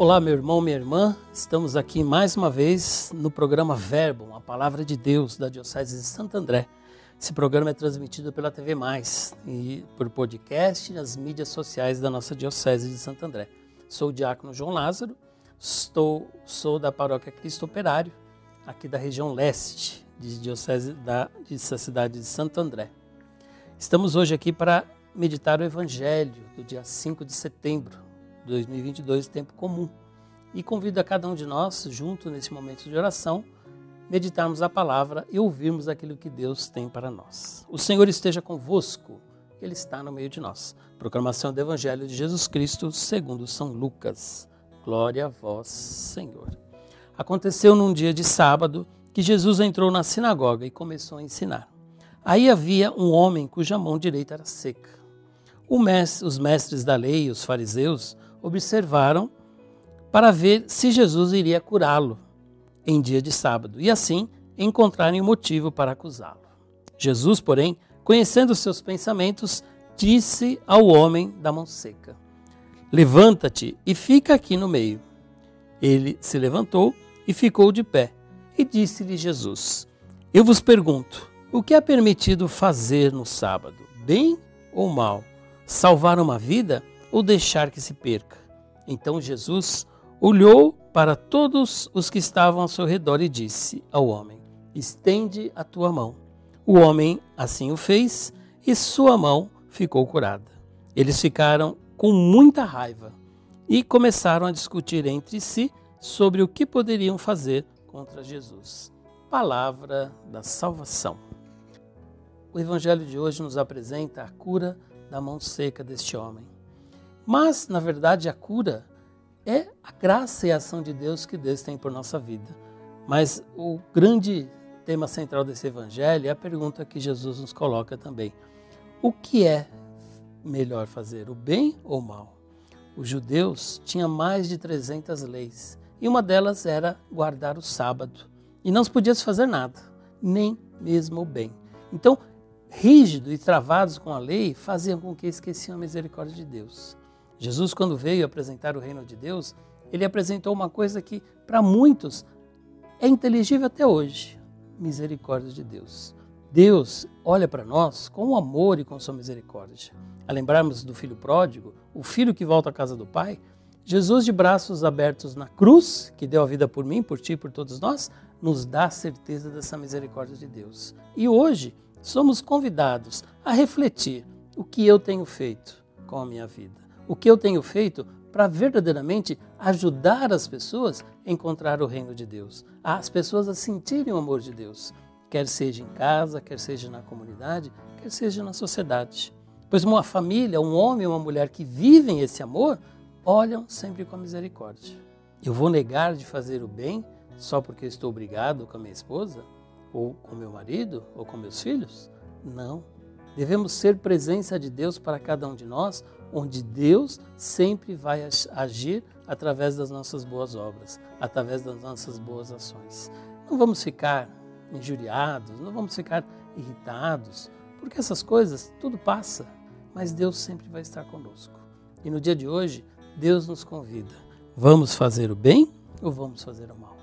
Olá, meu irmão, minha irmã. Estamos aqui mais uma vez no programa Verbo, a palavra de Deus da Diocese de Santo André. Esse programa é transmitido pela TV Mais e por podcast nas mídias sociais da nossa Diocese de Santo André. Sou o diácono João Lázaro, estou, sou da paróquia Cristo Operário, aqui da região leste de Diocese da, dessa cidade de Santo André. Estamos hoje aqui para meditar o Evangelho do dia 5 de setembro de 2022, tempo comum. E convido a cada um de nós, junto nesse momento de oração, meditarmos a palavra e ouvirmos aquilo que Deus tem para nós. O Senhor esteja convosco, Ele está no meio de nós. Proclamação do Evangelho de Jesus Cristo segundo São Lucas. Glória a vós, Senhor. Aconteceu num dia de sábado que Jesus entrou na sinagoga e começou a ensinar. Aí havia um homem cuja mão direita era seca. Mestre, os mestres da lei os fariseus observaram para ver se Jesus iria curá-lo em dia de sábado e assim encontrarem um motivo para acusá-lo. Jesus, porém, conhecendo seus pensamentos, disse ao homem da mão seca: Levanta-te e fica aqui no meio. Ele se levantou e ficou de pé. E disse-lhe Jesus: Eu vos pergunto, o que é permitido fazer no sábado, bem ou mal? Salvar uma vida ou deixar que se perca? Então Jesus olhou para todos os que estavam ao seu redor e disse ao homem: Estende a tua mão. O homem assim o fez e sua mão ficou curada. Eles ficaram com muita raiva e começaram a discutir entre si sobre o que poderiam fazer contra Jesus. Palavra da salvação. O evangelho de hoje nos apresenta a cura da mão seca deste homem. Mas, na verdade, a cura é a graça e a ação de Deus que Deus tem por nossa vida. Mas o grande tema central desse evangelho é a pergunta que Jesus nos coloca também: o que é melhor fazer, o bem ou o mal? Os judeus tinham mais de 300 leis e uma delas era guardar o sábado. E não se podia fazer nada, nem mesmo o bem. Então, rígidos e travados com a lei faziam com que esqueciam a misericórdia de Deus. Jesus, quando veio apresentar o reino de Deus, ele apresentou uma coisa que, para muitos, é inteligível até hoje: misericórdia de Deus. Deus olha para nós com amor e com sua misericórdia. A lembrarmos do filho pródigo, o filho que volta à casa do pai, Jesus, de braços abertos na cruz, que deu a vida por mim, por ti, por todos nós, nos dá a certeza dessa misericórdia de Deus. E hoje somos convidados a refletir o que eu tenho feito com a minha vida o que eu tenho feito para verdadeiramente ajudar as pessoas a encontrar o reino de Deus, as pessoas a sentirem o amor de Deus, quer seja em casa, quer seja na comunidade, quer seja na sociedade. Pois uma família, um homem uma mulher que vivem esse amor, olham sempre com a misericórdia. Eu vou negar de fazer o bem só porque estou obrigado com a minha esposa, ou com meu marido, ou com meus filhos? Não. Devemos ser presença de Deus para cada um de nós, onde Deus sempre vai agir através das nossas boas obras, através das nossas boas ações. Não vamos ficar injuriados, não vamos ficar irritados, porque essas coisas tudo passa, mas Deus sempre vai estar conosco. E no dia de hoje, Deus nos convida: vamos fazer o bem ou vamos fazer o mal?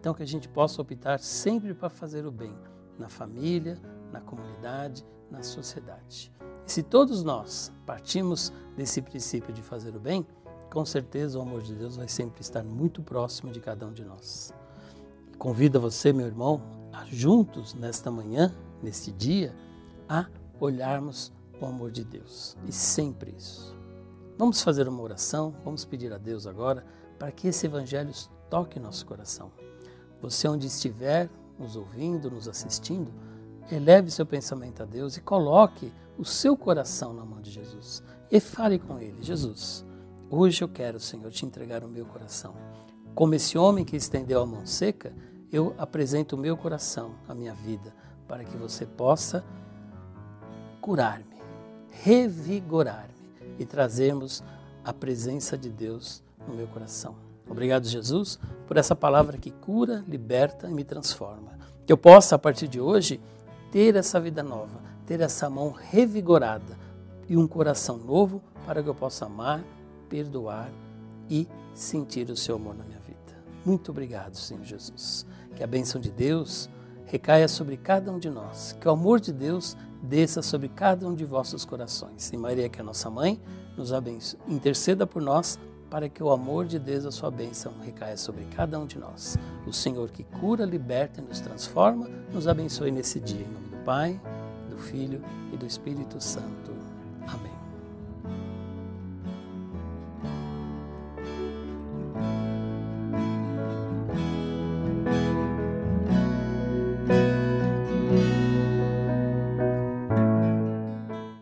Então que a gente possa optar sempre para fazer o bem na família, na comunidade, na sociedade. E se todos nós partimos desse princípio de fazer o bem, com certeza o amor de Deus vai sempre estar muito próximo de cada um de nós. Convido você, meu irmão, a juntos nesta manhã, neste dia, a olharmos o amor de Deus. E sempre isso. Vamos fazer uma oração, vamos pedir a Deus agora para que esse evangelho toque nosso coração. Você onde estiver, nos ouvindo, nos assistindo, eleve seu pensamento a Deus e coloque o seu coração na mão de Jesus. E fale com ele: Jesus, hoje eu quero, Senhor, te entregar o meu coração. Como esse homem que estendeu a mão seca, eu apresento o meu coração, a minha vida, para que você possa curar-me, revigorar-me e trazermos a presença de Deus no meu coração. Obrigado, Jesus, por essa palavra que cura, liberta e me transforma. Que eu possa, a partir de hoje, ter essa vida nova, ter essa mão revigorada e um coração novo para que eu possa amar, perdoar e sentir o seu amor na minha vida. Muito obrigado, Senhor Jesus. Que a bênção de Deus recaia sobre cada um de nós. Que o amor de Deus desça sobre cada um de vossos corações. E Maria, que é nossa mãe, nos abençoe. Interceda por nós para que o amor de Deus, a sua bênção, recaia sobre cada um de nós. O Senhor que cura, liberta e nos transforma, nos abençoe nesse dia. Em nome do Pai, do Filho e do Espírito Santo. Amém.